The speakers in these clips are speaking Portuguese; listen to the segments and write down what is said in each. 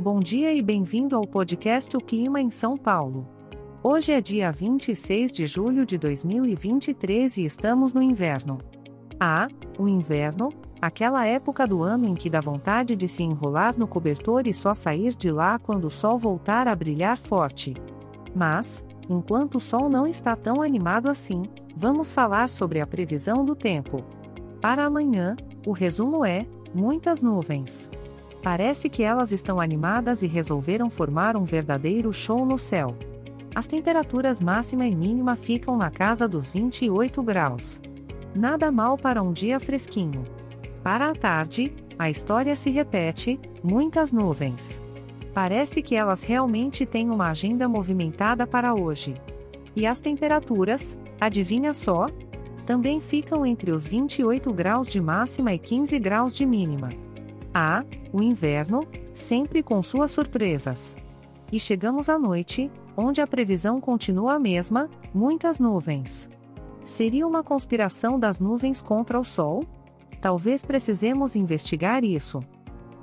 Bom dia e bem-vindo ao podcast O Clima em São Paulo. Hoje é dia 26 de julho de 2023 e estamos no inverno. Ah, o inverno, aquela época do ano em que dá vontade de se enrolar no cobertor e só sair de lá quando o sol voltar a brilhar forte. Mas, enquanto o sol não está tão animado assim, vamos falar sobre a previsão do tempo. Para amanhã, o resumo é: muitas nuvens. Parece que elas estão animadas e resolveram formar um verdadeiro show no céu. As temperaturas máxima e mínima ficam na casa dos 28 graus. Nada mal para um dia fresquinho. Para a tarde, a história se repete: muitas nuvens. Parece que elas realmente têm uma agenda movimentada para hoje. E as temperaturas, adivinha só? Também ficam entre os 28 graus de máxima e 15 graus de mínima. Ah, o inverno, sempre com suas surpresas. E chegamos à noite, onde a previsão continua a mesma: muitas nuvens. Seria uma conspiração das nuvens contra o Sol? Talvez precisemos investigar isso.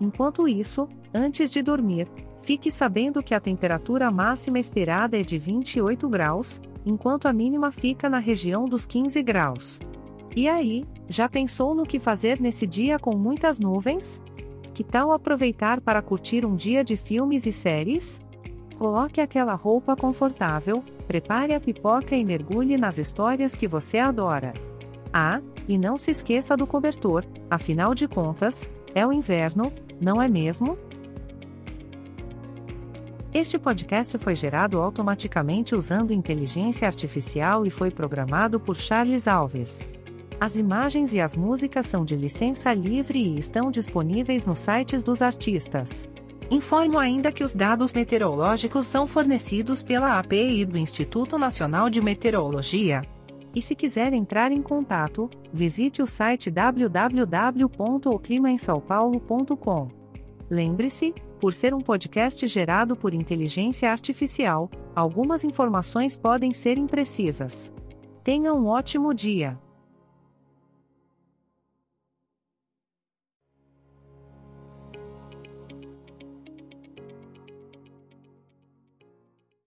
Enquanto isso, antes de dormir, fique sabendo que a temperatura máxima esperada é de 28 graus, enquanto a mínima fica na região dos 15 graus. E aí, já pensou no que fazer nesse dia com muitas nuvens? Que tal aproveitar para curtir um dia de filmes e séries? Coloque aquela roupa confortável, prepare a pipoca e mergulhe nas histórias que você adora. Ah, e não se esqueça do cobertor, afinal de contas, é o inverno, não é mesmo? Este podcast foi gerado automaticamente usando inteligência artificial e foi programado por Charles Alves. As imagens e as músicas são de licença livre e estão disponíveis nos sites dos artistas. Informo ainda que os dados meteorológicos são fornecidos pela API do Instituto Nacional de Meteorologia. E se quiser entrar em contato, visite o site www.oclimaemsaopaulo.com. Lembre-se, por ser um podcast gerado por inteligência artificial, algumas informações podem ser imprecisas. Tenha um ótimo dia!